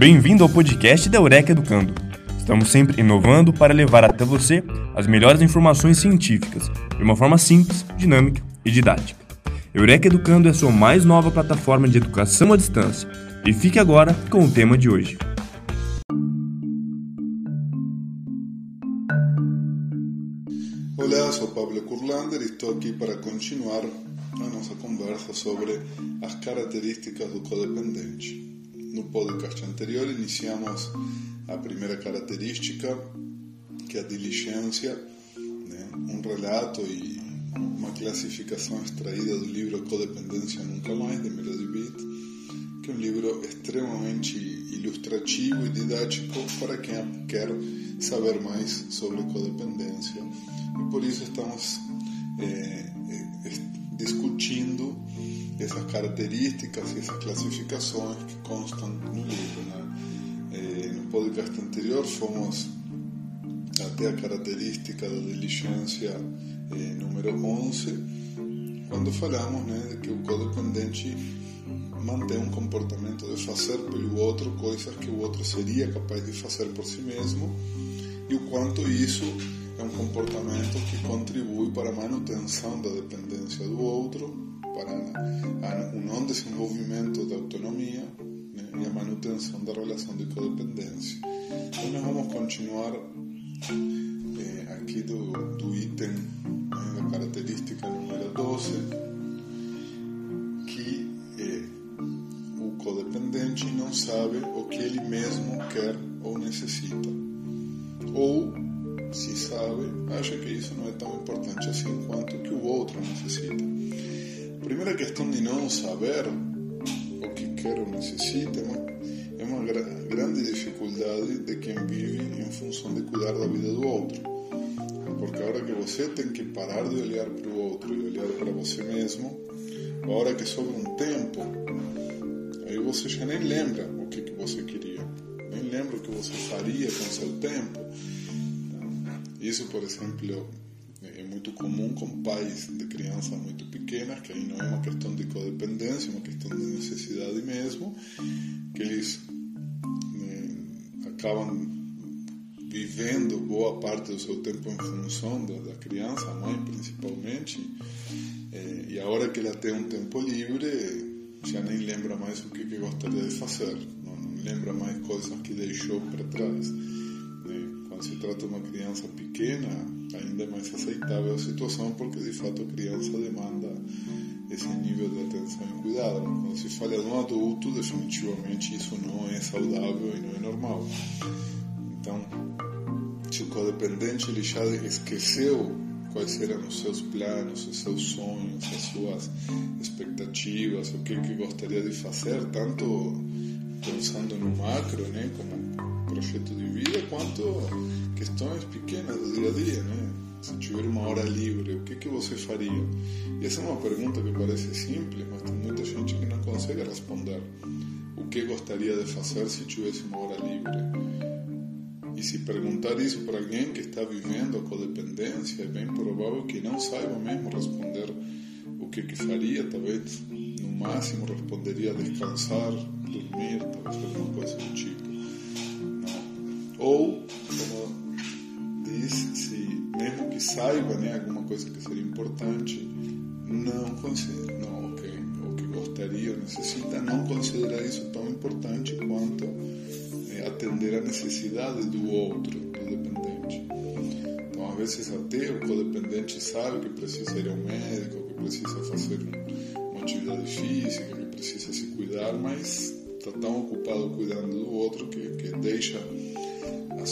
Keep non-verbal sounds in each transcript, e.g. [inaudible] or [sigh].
Bem-vindo ao podcast da Eureka Educando. Estamos sempre inovando para levar até você as melhores informações científicas de uma forma simples, dinâmica e didática. Eureka Educando é a sua mais nova plataforma de educação à distância. E fique agora com o tema de hoje. Olá, sou Pablo Curlander e estou aqui para continuar a nossa conversa sobre as características do codependente. No podcast anterior iniciamos a primeira característica, que é a diligência, né? um relato e uma classificação extraída do livro Codependência Nunca Mais, de Melody Beat, que é um livro extremamente ilustrativo e didático para quem quer saber mais sobre codependência. E por isso estamos é, discutindo essas características e essas classificações que constam no livro. Né? É, no podcast anterior fomos até a característica da diligência é, número 11, quando falamos né, de que o codependente mantém um comportamento de fazer pelo outro coisas que o outro seria capaz de fazer por si mesmo e o quanto isso é um comportamento que contribui para a manutenção da dependência do outro, para o não desenvolvimento da autonomia e a manutenção da relação de codependência. Então, vamos continuar aqui do, do item né, da característica número 12, que o codependente não sabe o que ele mesmo quer ou necessita. Ou se sabe, acha que isso não é tão importante assim quanto o que o outro necessita. A primeira questão de não saber o que quer ou necessita é uma, grande dificuldade de quem vive em função de cuidar da vida do outro. Porque a hora que você tem que parar de olhar para o outro e olhar para você mesmo, a hora que sobra um tempo, aí você já nem lembra o que, que você queria, nem lembra o que você faria com seu tempo isso, por exemplo, é muito comum com pais de crianças muito pequenas, que aí não é uma questão de codependência, é uma questão de necessidade mesmo, que eles né, acabam vivendo boa parte do seu tempo em função da, da criança, a mãe principalmente, é, e a hora que ela tem um tempo livre, já nem lembra mais o que, que gostaria de fazer, não, não lembra mais coisas que deixou para trás se trata de uma criança pequena, ainda é mais aceitável a situação, porque de fato a criança demanda esse nível de atenção e cuidado. Quando se fala de um adulto, definitivamente isso não é saudável e não é normal. Então, se o codependente ele já esqueceu quais eram os seus planos, os seus sonhos, as suas expectativas, o que, que gostaria de fazer, tanto pensando no macro, né, como projeto de vida, quanto questões pequenas do dia a dia, né? Se tiver uma hora livre, o que que você faria? E essa é uma pergunta que parece simples, mas tem muita gente que não consegue responder. O que gostaria de fazer se tivesse uma hora livre? E se perguntar isso para alguém que está vivendo a codependência, é bem provável que não saiba mesmo responder o que que faria, talvez no máximo responderia descansar, dormir, talvez alguma coisa do tipo. Ou, como diz, se mesmo que saiba né, alguma coisa que seria importante, não considera, não, okay, o que gostaria ou necessita, não considera isso tão importante quanto é, atender a necessidade do outro, do dependente. Então, às vezes, até o codependente sabe que precisa ir ao médico, que precisa fazer uma atividade física, que precisa se cuidar, mas está tão ocupado cuidando do outro que, que deixa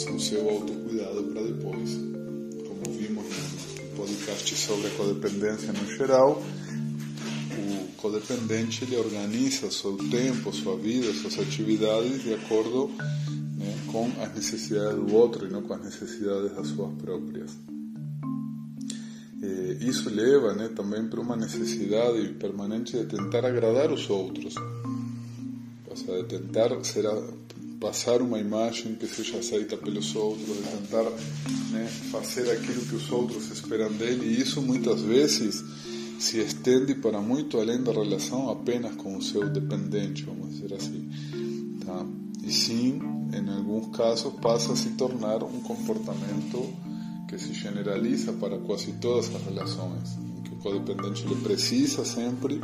o seu autocuidado para depois. Como vimos no podcast sobre a codependência no geral, o codependente ele organiza seu tempo, sua vida, suas atividades de acordo né, com as necessidades do outro e não com as necessidades das suas próprias. E isso leva né, também para uma necessidade permanente de tentar agradar os outros, ou seja, de tentar ser passar uma imagem que seja aceita pelos outros, de tentar né, fazer aquilo que os outros esperam dele, e isso muitas vezes se estende para muito além da relação apenas com o seu dependente, vamos dizer assim. Tá? e sim, em alguns casos, passa a se tornar um comportamento que se generaliza para quase todas as relações. Codependente ele precisa sempre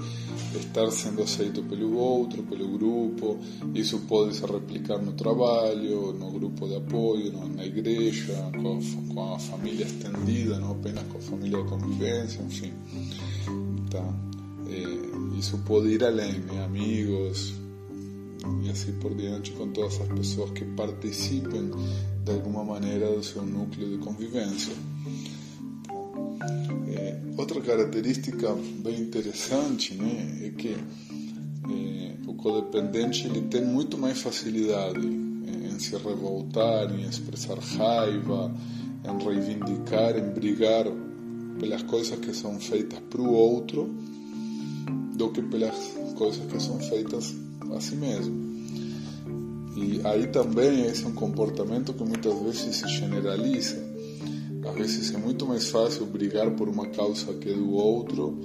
estar sendo aceito pelo outro, pelo grupo. Isso pode se replicar no trabalho, no grupo de apoio, na igreja, com a, com a família estendida, não apenas com a família de convivência, enfim. Então, é, isso ir além, né? amigos, e assim por diante com todas as pessoas que participem de alguma maneira do seu núcleo de convivência. É, outra característica bem interessante né, é que é, o codependente ele tem muito mais facilidade em se revoltar, em expressar raiva, em reivindicar, em brigar pelas coisas que são feitas para o outro do que pelas coisas que são feitas a si mesmo. E aí também esse é um comportamento que muitas vezes se generaliza. Às vezes é muito mais fácil brigar por uma causa que do outro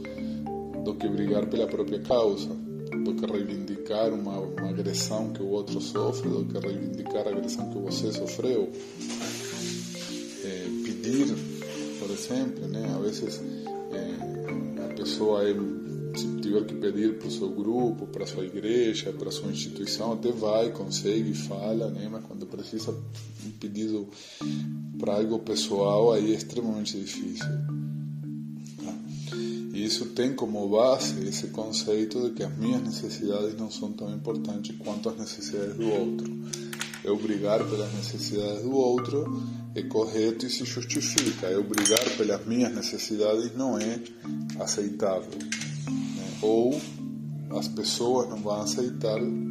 do que brigar pela própria causa, do que reivindicar uma, agressão que o outro sofre, do que reivindicar a agressão que você sofreu. É, pedir, por exemplo, né? às vezes é, a pessoa se tiver que pedir para o seu grupo, para a sua igreja, para a sua instituição, até vai, consegue, fala, né? mas quando precisa um pedido para algo pessoal, aí é extremamente difícil. Tá? E isso tem como base esse conceito de que as minhas necessidades não são tão importantes quanto as necessidades do outro. Eu brigar pelas necessidades do outro é correto e se justifica. Eu brigar pelas minhas necessidades não é aceitável ou as pessoas não vão aceitar né,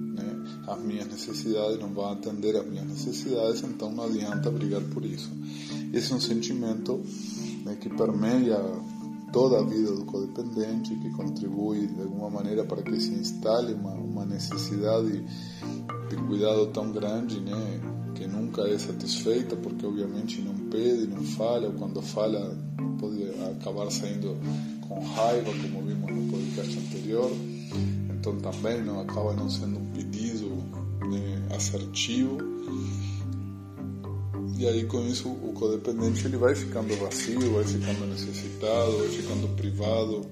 as minhas necessidades, não vão atender as minhas necessidades, então não adianta brigar por isso. Esse é um sentimento que permeia toda a vida do codependente, que contribui de alguma maneira para que se instale uma, uma necessidade de cuidado tão grande, que nunca é satisfeita, porque obviamente não pede, não fala, ou quando fala pode acabar saindo com raiva, como vimos no podcast anterior. Então também não acaba não sendo um pedido assertivo. E aí com isso o codependente ele vai ficando vazio, vai ficando necessitado, vai ficando privado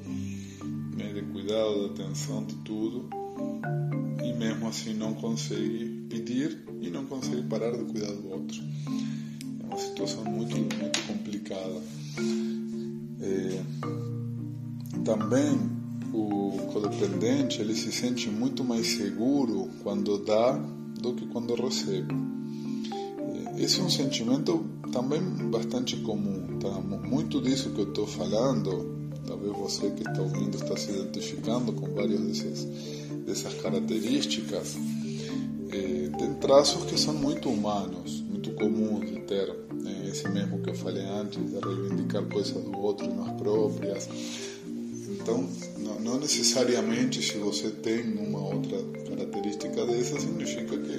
né, de cuidado, de atenção, de tudo. E mesmo assim não consegue pedir e não consegue parar de cuidar do outro. É uma situação muito, muito complicada. É, também o codependente ele se sente muito mais seguro quando dá que quando recebe. Esse é um sentimento também bastante comum. Tá? Muito disso que eu estou falando, talvez você que está ouvindo está se identificando com várias dessas, dessas características. É, tem traços que são muito humanos, muito comuns de ter. Né? Esse mesmo que eu falei antes, de reivindicar coisas do outro e não as próprias então, não necessariamente se você tem uma outra característica dessa, significa que,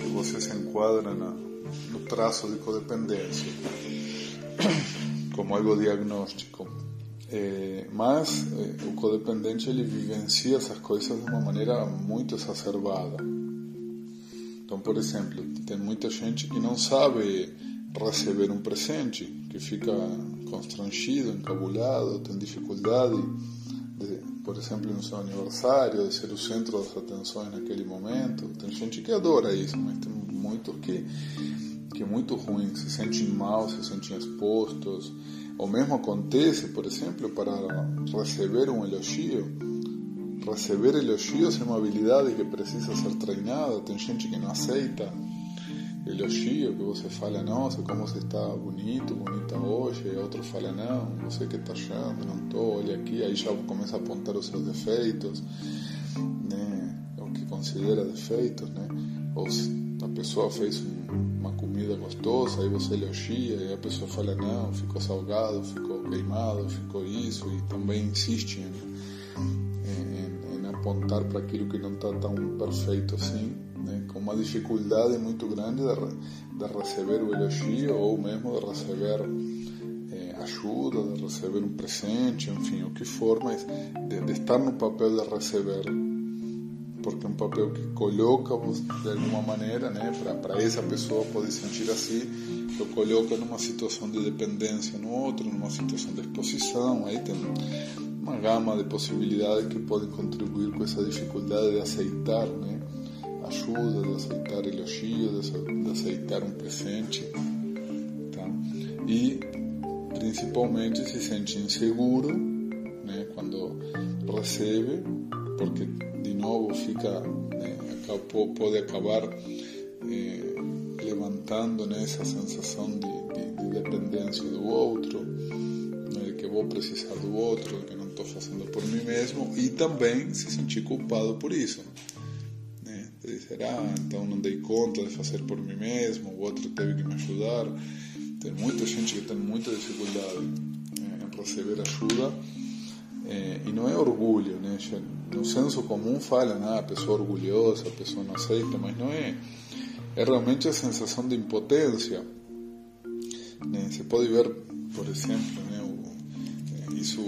que você se enquadra na, no traço de codependência, como algo diagnóstico. É, mas é, o codependente ele vivencia essas coisas de uma maneira muito exacerbada. Então, por exemplo, tem muita gente que não sabe receber um presente, que fica constrangido, encabulado, tem dificuldade, de, por exemplo, no seu aniversário, de ser o centro das atenções naquele momento. Tem gente que adora isso, mas tem muitos que, que é muito ruim, se sentem mal, se sentem expostos. O mesmo acontece, por exemplo, para receber um elogio. Receber elogios é uma habilidade que precisa ser treinada, tem gente que não aceita elogio, que você fala, nossa, como você está bonito, bonita hoje, e outro fala, não, você que está achando, não estou, olha aqui, aí já começa a apontar os seus defeitos, né, o que considera defeitos, né, ou a pessoa fez uma comida gostosa, aí você elogia, e a pessoa fala, não, ficou salgado, ficou queimado, ficou isso, e também insiste em, em, em apontar para aquilo que não está tão perfeito assim, né, uma dificuldade muito grande de, de receber o elogio ou mesmo de receber eh, ajuda, de receber um presente, enfim, o que for, mas de, de estar no papel de receber. porque é um papel que coloca de alguma maneira, né, para essa pessoa poder sentir assim, lo coloca numa situação de dependência no outro, numa situação de exposição, aí tem uma gama de possibilidades que podem contribuir com essa dificuldade de aceitar, né, ajuda, de aceitar elogio, de aceitar um presente, tá? E principalmente se sente inseguro, né, quando recebe, porque de novo fica, né, pode acabar eh, levantando né, essa sensação de, de, de, dependência do outro, né, que vou precisar do outro, que não estou fazendo por mim mesmo, e também se sentir culpado por isso. Ah, então não dei conta de fazer por mim mesmo, o outro teve que me ajudar. Tem muita gente que tem muita dificuldade em receber ajuda e não é orgulho, né? No senso comum fala, né? a pessoa orgulhosa, a pessoa não aceita, mas não é. É realmente a sensação de impotência. Né? Você pode ver, por exemplo, né? Isso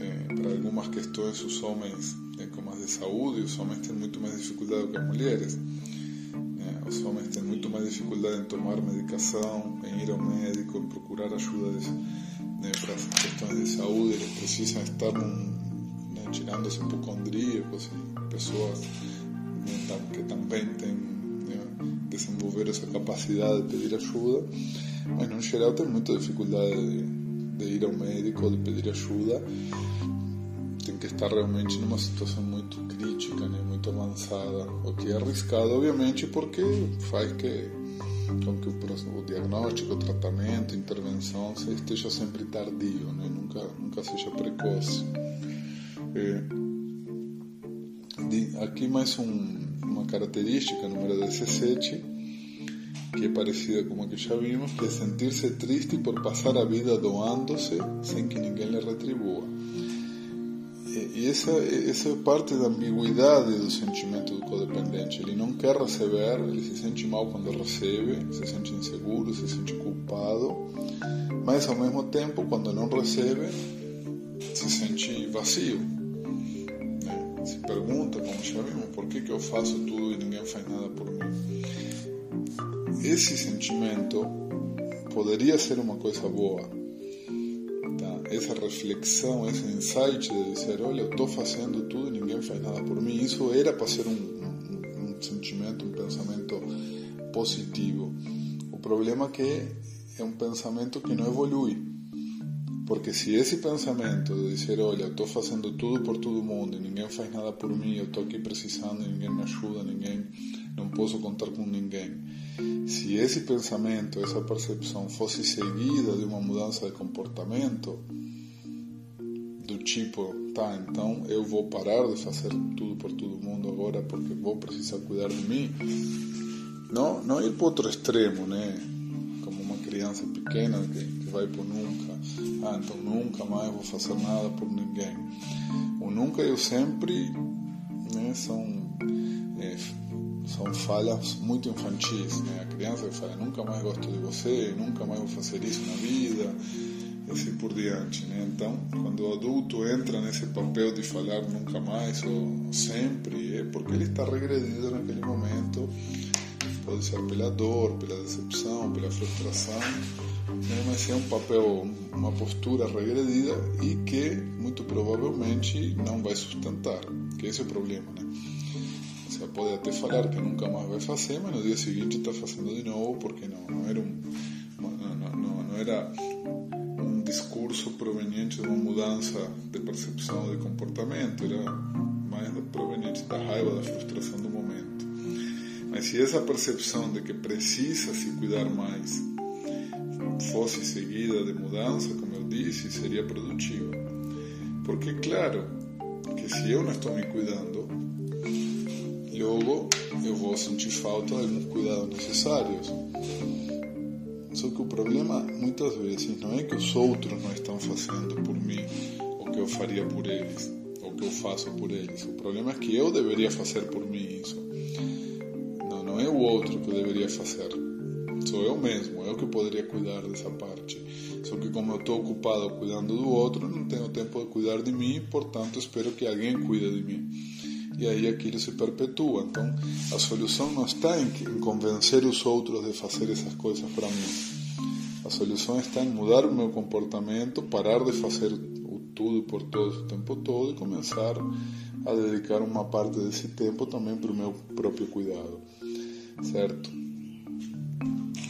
é, para algumas questões os homens, né? como as de saúde, os homens têm muito mais dificuldade que as mulheres. Né? Os homens têm muito mais dificuldade em tomar medicação, em ir ao médico, em procurar ajuda né, para as questões de saúde, eles precisam estar né, tirando-se hipocondríacos e pessoas né, que também têm né, desenvolver essa capacidade de pedir ajuda, mas no geral tem muita dificuldade de, de ir ao médico, de pedir ajuda. Estar realmente numa situação muito crítica, né, muito avançada, o que é arriscado, obviamente, porque faz que com que o, diagnóstico, o tratamento, a intervenção esteja sempre tardio, né? nunca, nunca seja precoce. É, de, aqui mais um, uma característica, número 17, que é parecida com a que já vimos, que é sentir-se triste por passar a vida doando-se sem que ninguém lhe retribua. E essa, essa é parte da ambiguidade do sentimento do codependente. Ele não quer receber, ele se sente mal quando recebe, se sente inseguro, se sente culpado, mas ao mesmo tempo, quando não recebe, se sente vazio. Né? Se pergunta, como já vimos, por que, que eu faço tudo e ninguém faz nada por mim? Esse sentimento poderia ser uma coisa boa essa reflexão, esse insight de dizer, olha, eu estou fazendo tudo e ninguém faz nada por mim, isso era para ser um, um, um sentimento, um pensamento positivo. O problema é que é um pensamento que não evolui. Porque se esse pensamento de dizer, olha, eu estou fazendo tudo por todo mundo e ninguém faz nada por mim, eu estou aqui precisando ninguém me ajuda, ninguém, não posso contar com ninguém. Se esse pensamento, essa percepção fosse seguida de uma mudança de comportamento, do tipo, tá, então eu vou parar de fazer tudo por todo mundo agora porque vou precisar cuidar de mim. Não, não ir para outro extremo, né? Como uma criança pequena que, que vai por nunca. Ah, então nunca mais vou fazer nada por ninguém. O nunca eu sempre né, são, é, são falhas muito infantis. Né? A criança fala, nunca mais gosto de você, nunca mais vou fazer isso na vida assim por diante. Né? Então, quando o adulto entra nesse papel de falar nunca mais ou sempre, é porque ele está regredido naquele momento. Pode ser pela dor, pela decepção, pela frustração, né? mas é um papel, uma postura regredida e que muito provavelmente não vai sustentar, que esse é o problema. Né? Pode até falar que nunca mais vai fazer, mas no dia seguinte está fazendo de novo porque não, não era um, não, não, não era discurso proveniente de uma mudança de percepção de comportamento, era mais proveniente da raiva, da frustração do momento. Mas se essa percepção de que precisa se cuidar mais fosse seguida de mudança, como eu disse, seria produtiva. Porque, claro, que se eu não estou me cuidando, logo eu vou sentir falta de alguns cuidados necessários. Só que o problema muitas vezes não é que os outros não estão fazendo por mim o que eu faria por eles, o que eu faço por eles. O problema é que eu deveria fazer por mim isso. Não, não é o outro que eu deveria fazer. Sou eu mesmo, eu que poderia cuidar dessa parte. Só que como eu estou ocupado cuidando do outro, não tenho tempo de cuidar de mim, portanto espero que alguém cuide de mim. E aí aquilo se perpetua. Então, a solução não está em, convencer os outros de fazer essas coisas para mim. A solução está em mudar o meu comportamento, parar de fazer o tudo por todos o tempo todo e começar a dedicar uma parte desse tempo também para o meu próprio cuidado, certo?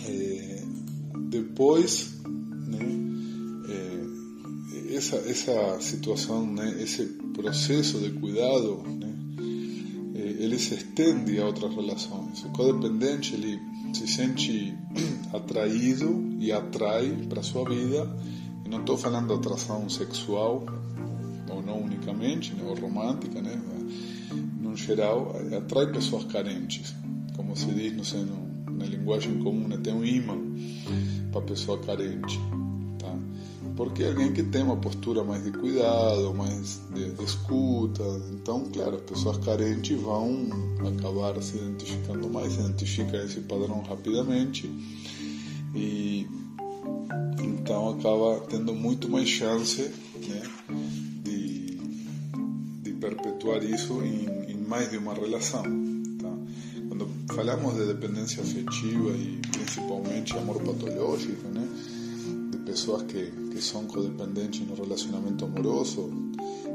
É, depois, né? É, essa essa situação, né? Esse processo de cuidado? Ele se estende a outras relações. O codependente ele se sente [clears throat] atraído e atrai para sua vida. E não estou falando atração sexual, ou não unicamente, né, ou romântica, né? No geral, atrai pessoas carentes. Como se diz, não sei, no, na linguagem comum, né, tem um imã para pessoa carente porque é alguém que tem uma postura mais de cuidado, mais de, de escuta. Então, claro, as pessoas carentes vão acabar se identificando mais, identifica esse padrão rapidamente e então acaba tendo muito mais chance né, de, de perpetuar isso em, em mais de uma relação. Tá? Quando falamos de dependência afetiva e principalmente amor patológico, né? Pessoas que, que são codependentes no relacionamento amoroso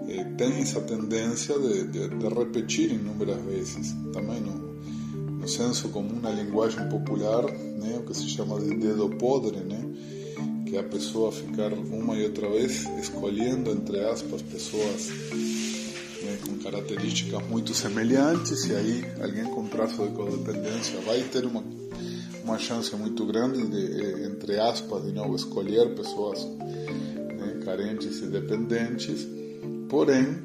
eh, têm essa tendência de, de, de, repetir inúmeras vezes. Também no, no senso comum, na popular, né, o que se chama de dedo podre, que a pessoa ficar uma e outra vez escolhendo, entre aspas, pessoas né, com características muito semelhantes, e aí alguém com traço de codependência vai ter uma uma chance muito grande de, eh, entre aspas, de novo, escolher pessoas né, carentes e dependentes. Porém,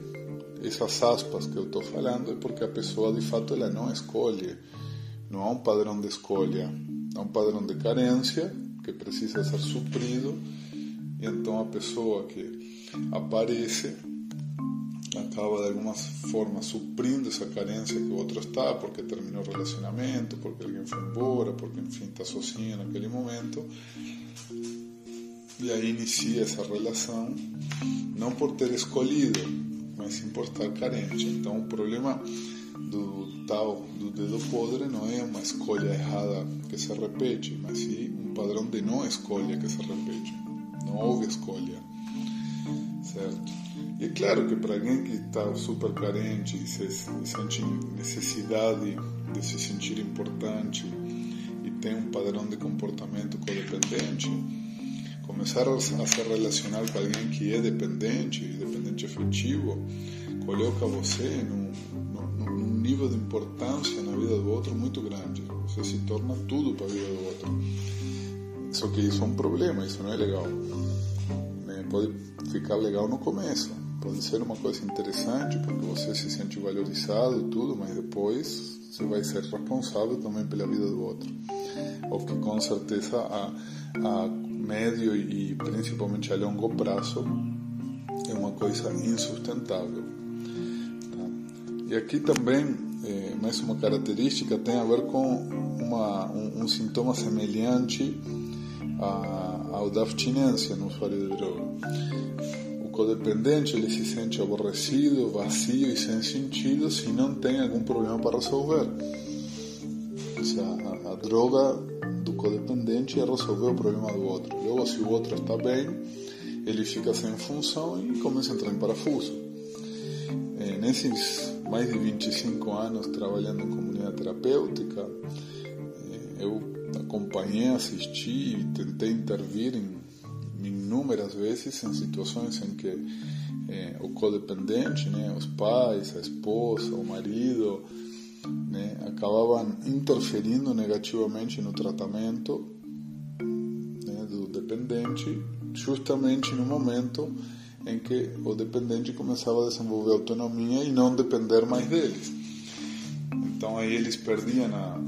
essas aspas que eu estou falando é porque a pessoa de fato ela não escolhe, não há um padrão de escolha, há um padrão de carência que precisa ser suprido. E então a pessoa que aparece acaba de alguma forma suprindo essa carência que o outro está, porque terminou o relacionamento, porque alguém foi embora, porque enfim está sozinho naquele momento. E aí inicia essa relação, não por ter escolhido, mas sim por estar carente. Então o problema do tal do dedo podre não é uma escolha errada que se repete, mas sim um padrão de não escolha que se repete. Não houve escolha, certo? E claro que para alguém que está super carente e, se, sente necessidade de se sentir importante e tem um padrão de comportamento codependente, começar a se relacionar com alguém que é dependente, dependente afetivo, coloca você num, num, num nível de importância na vida do outro muito grande. Você se torna tudo para a vida do outro. Só que isso é um problema, isso não é legal. Pode ficar legal no começo, Pode ser uma coisa interessante porque você se sente valorizado tudo, mas depois você vai ser responsável também pela vida do outro. O que com certeza a, a médio e principalmente a longo prazo é uma coisa insustentável. Tá? E aqui também, é, mais uma característica, tem a ver com uma, um, um sintoma semelhante a, ao da abstinência no usuário de droga codependente ele se sente aborrecido, vazio e sem sentido se não tem algum problema para resolver. Ou seja, a, a droga do codependente é resolver o problema do outro. Logo, se o outro está bem, ele fica sem função e começa a entrar em parafuso. É, nesses mais de 25 anos trabalhando em comunidade terapêutica, é, eu acompanhei, assisti e tentei intervir em inúmeras vezes em situações em que eh, o codependente, né, os pais, a esposa, o marido, né, acabavam interferindo negativamente no? tratamento né, do dependente, justamente no momento em que o dependente começava a desenvolver autonomia e não depender mais deles. Então aí eles perdiam a,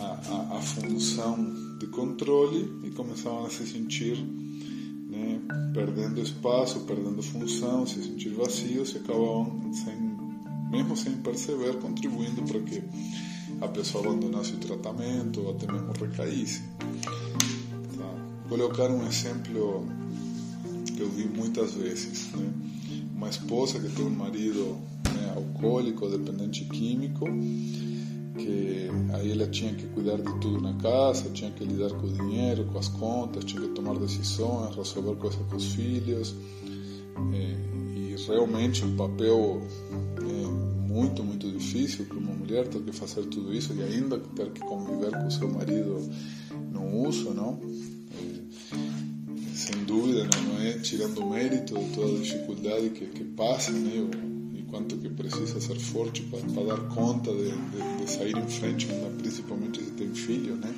a, a função de controle e começavam a se sentir perdendo espaço, perdendo função, se sentir vazios e acabavam, sem, mesmo sem perceber, contribuindo para que a pessoa abandonasse o tratamento ou até mesmo recaísse. Tá? Colocar um exemplo que eu vi muitas vezes. Né? Uma esposa que tem um marido né, alcoólico, dependente químico, que ela tinha que cuidar de tudo na casa, tinha que lidar com o dinheiro, com as contas, tinha que tomar decisões, resolver coisas com os filhos, é, e realmente um papel é, muito, muito difícil para uma mulher ter que fazer tudo isso e ainda ter que conviver com o seu marido no uso, não? sem dúvida, não, é tirando mérito de toda a dificuldade que, que passa, né? Quanto que precisa ser forte para, para dar conta de, de, de, sair em frente, principalmente se tem filho, né?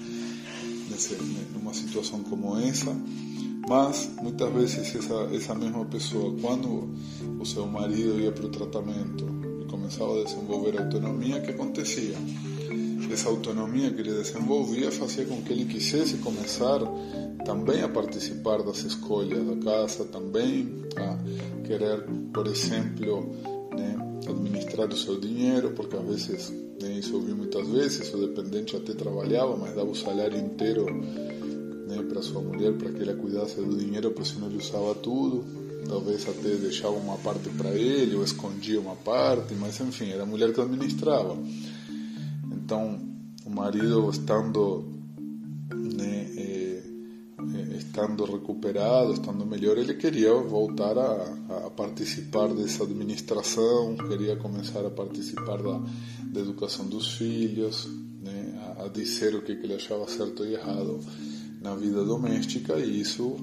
Nesse, numa situação como essa. Mas muitas vezes essa, essa mesma pessoa, quando o seu marido ia para o tratamento e começava a desenvolver autonomia, o que acontecia? Essa autonomia que ele desenvolvia fazia com que ele quisesse começar também a participar das escolhas da casa, também a querer, por exemplo, né, administrar o seu dinheiro, porque às vezes, né, isso eu vi muitas vezes, o dependente até trabalhava, mas dava o salário inteiro né, para sua mulher, para que ela cuidasse do dinheiro, porque senão ele usava tudo. Talvez até deixava uma parte para ele, ou escondia uma parte, mas enfim, era a mulher que administrava. Então, o marido estando estando recuperado, estando melhor, ele queria voltar a, a, participar dessa administração, queria começar a participar da, da educação dos filhos, né, a, a dizer o que, que ele achava certo e errado na vida doméstica, e isso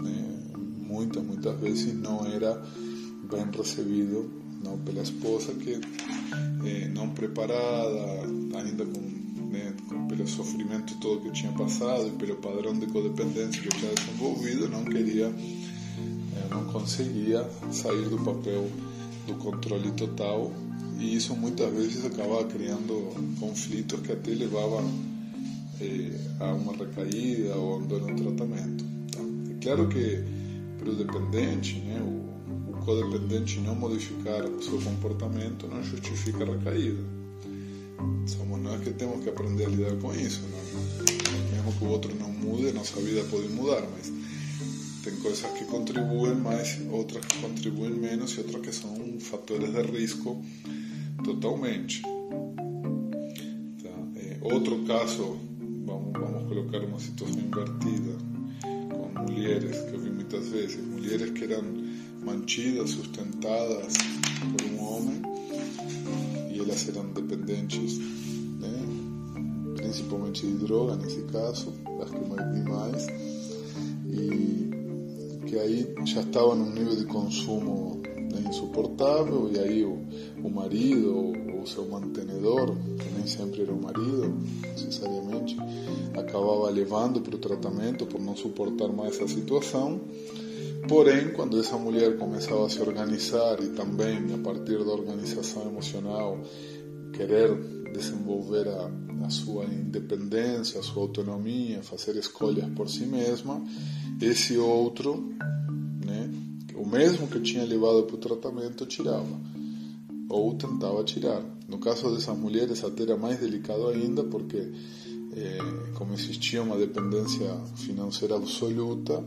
né, muitas, muitas vezes não era bem recebido não pela esposa que eh, não preparada, ainda com sofrimento todo que tinha passado e pelo padrão de codependência que tinha desenvolvido, não queria, eh, não conseguia sair do papel do controle total e isso muitas vezes acabava criando conflitos que até levavam eh, a uma recaída ou a um dano tratamento. Tá? É claro que para o dependente, né, o, o codependente não modificar o seu comportamento não justifica a recaída somos nós que temos que aprender a lidar com isso. Não? Mesmo que o outro não mude, nossa vida pode mudar, mas tem coisas que contribuem mais, outras que contribuem menos e outras que são fatores de risco totalmente. Tá? É, outro caso, vamos, vamos colocar uma situação invertida, com mulheres, que eu vi muitas vezes, mulheres que eram mantidas, sustentadas por um homem e elas eram dependentes? Principalmente de droga nesse caso, as que mais, e que aí já estava num nível de consumo né, insuportável, e aí o, o marido, ou o seu mantenedor, que nem sempre era o marido, necessariamente, acabava levando para o tratamento por não suportar mais essa situação. Porém, quando essa mulher começava a se organizar e também, a partir da organização emocional, querer desenvolver a, a sua independência, a sua autonomia, fazer escolhas por si mesma, esse outro, né, o mesmo que tinha levado para o tratamento, tirava ou tentava tirar. No caso dessas mulheres, até era mais delicado ainda, porque eh, como existia uma dependência financeira absoluta,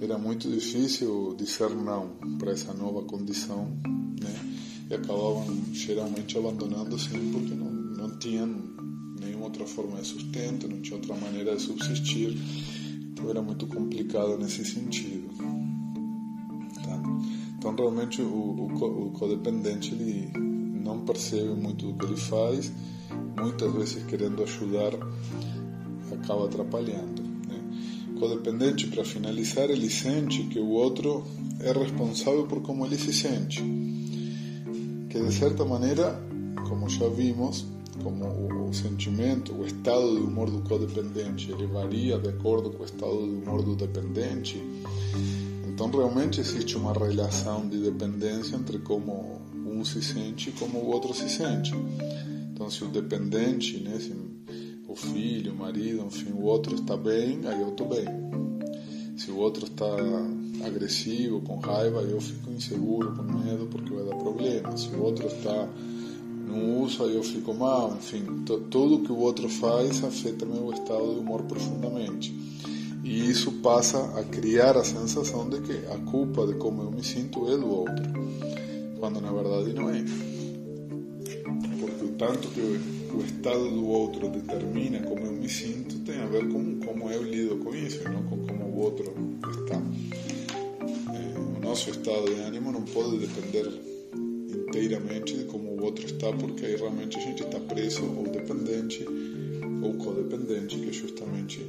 era muito difícil dizer não para essa nova condição, né? E acabavam geralmente abandonando sim porque não, não tinham nenhuma outra forma de sustento, não tinha outra maneira de subsistir. Então era muito complicado nesse sentido. Tá? Então realmente o, o, o codependente ele não percebe muito do que ele faz, muitas vezes querendo ajudar acaba atrapalhando codependente, para finalizar, ele sente que o outro é responsável por como ele se sente. Que de certa maneira, como já vimos, como o, sentimento, o estado de humor do codependente, ele varia de acordo com o estado de humor do dependente. Então realmente existe uma relação de dependência entre como um se sente e como o outro se sente. Então se o dependente, né, se o filho, o marido, enfim, o outro está bem, aí eu estou bem. Se o outro está agressivo, com raiva, eu fico inseguro, com medo, porque vai dar problema. Se o outro está no uso, aí eu fico mal. Enfim, tudo que o outro faz afeta meu estado de humor profundamente. E isso passa a criar a sensação de que a culpa de como eu me sinto é do outro, quando na verdade não é. tanto que o estado do outro determina como eu me sinto, tem a ver com como eu lido com isso, não com como o outro está. O nosso estado de ânimo não pode depender inteiramente como o outro está, porque aí realmente a gente está preso ou dependente ou codependente, que é justamente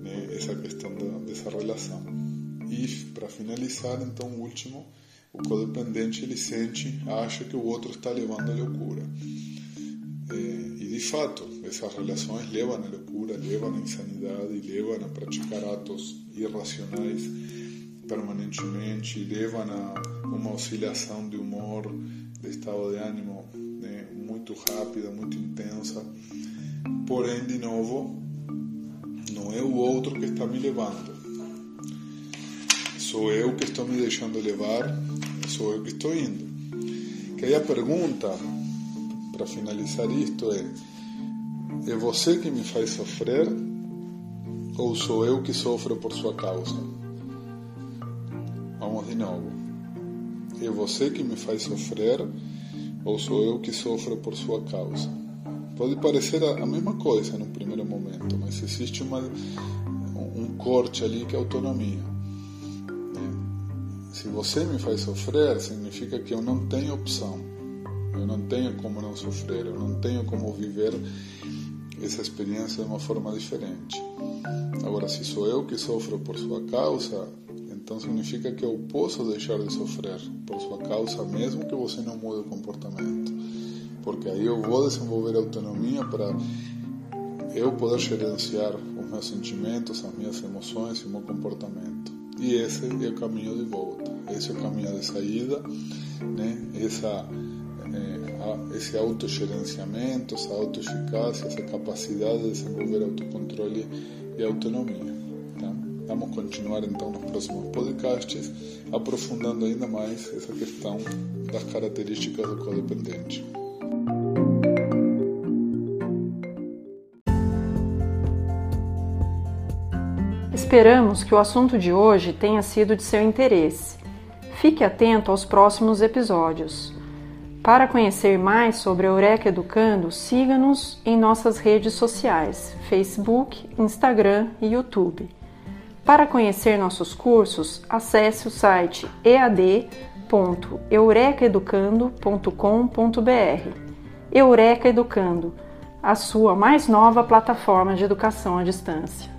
né, essa questão da, dessa relação. E para finalizar, então, o último, o codependente ele sente, acha que o outro está levando à loucura. É, e de fato, essas relações levam à loucura, levam à insanidade, levam a praticar atos irracionais permanentemente, levam a uma oscilação de humor, estado de ânimo né, muito rápida, muito intensa. Porém, de novo, não é o outro que está me levando. Sou eu que estou me deixando levar, sou eu que estou indo. Que aí a pergunta, para finalizar isto, é: é você que me faz sofrer ou sou eu que sofro por sua causa? Vamos de novo. É você que me faz sofrer ou sou eu que sofro por sua causa? Pode parecer a mesma coisa no primeiro momento, mas existe uma, um corte ali que é autonomia. Né? Se você me faz sofrer, significa que eu não tenho opção. Eu não tenho como não sofrer, eu não tenho como viver essa experiência de uma forma diferente. Agora, se sou eu que sofro por sua causa, então significa que eu posso deixar de sofrer por sua causa, mesmo que você não mude o comportamento porque aí eu vou desenvolver autonomia para eu poder gerenciar os meus sentimentos, as minhas emoções e o meu comportamento. E esse é o caminho de volta, esse é o caminho de saída, né? Essa é, esse autogerenciamento, essa autoeficácia, essa capacidade de desenvolver autocontrole e autonomia. Vamos continuar então nos próximos podcasts, aprofundando ainda mais essa questão das características do codependente. Esperamos que o assunto de hoje tenha sido de seu interesse. Fique atento aos próximos episódios. Para conhecer mais sobre a Eureka Educando, siga-nos em nossas redes sociais: Facebook, Instagram e YouTube. Para conhecer nossos cursos, acesse o site ead.eurekaeducando.com.br. Eureka Educando, a sua mais nova plataforma de educação à distância.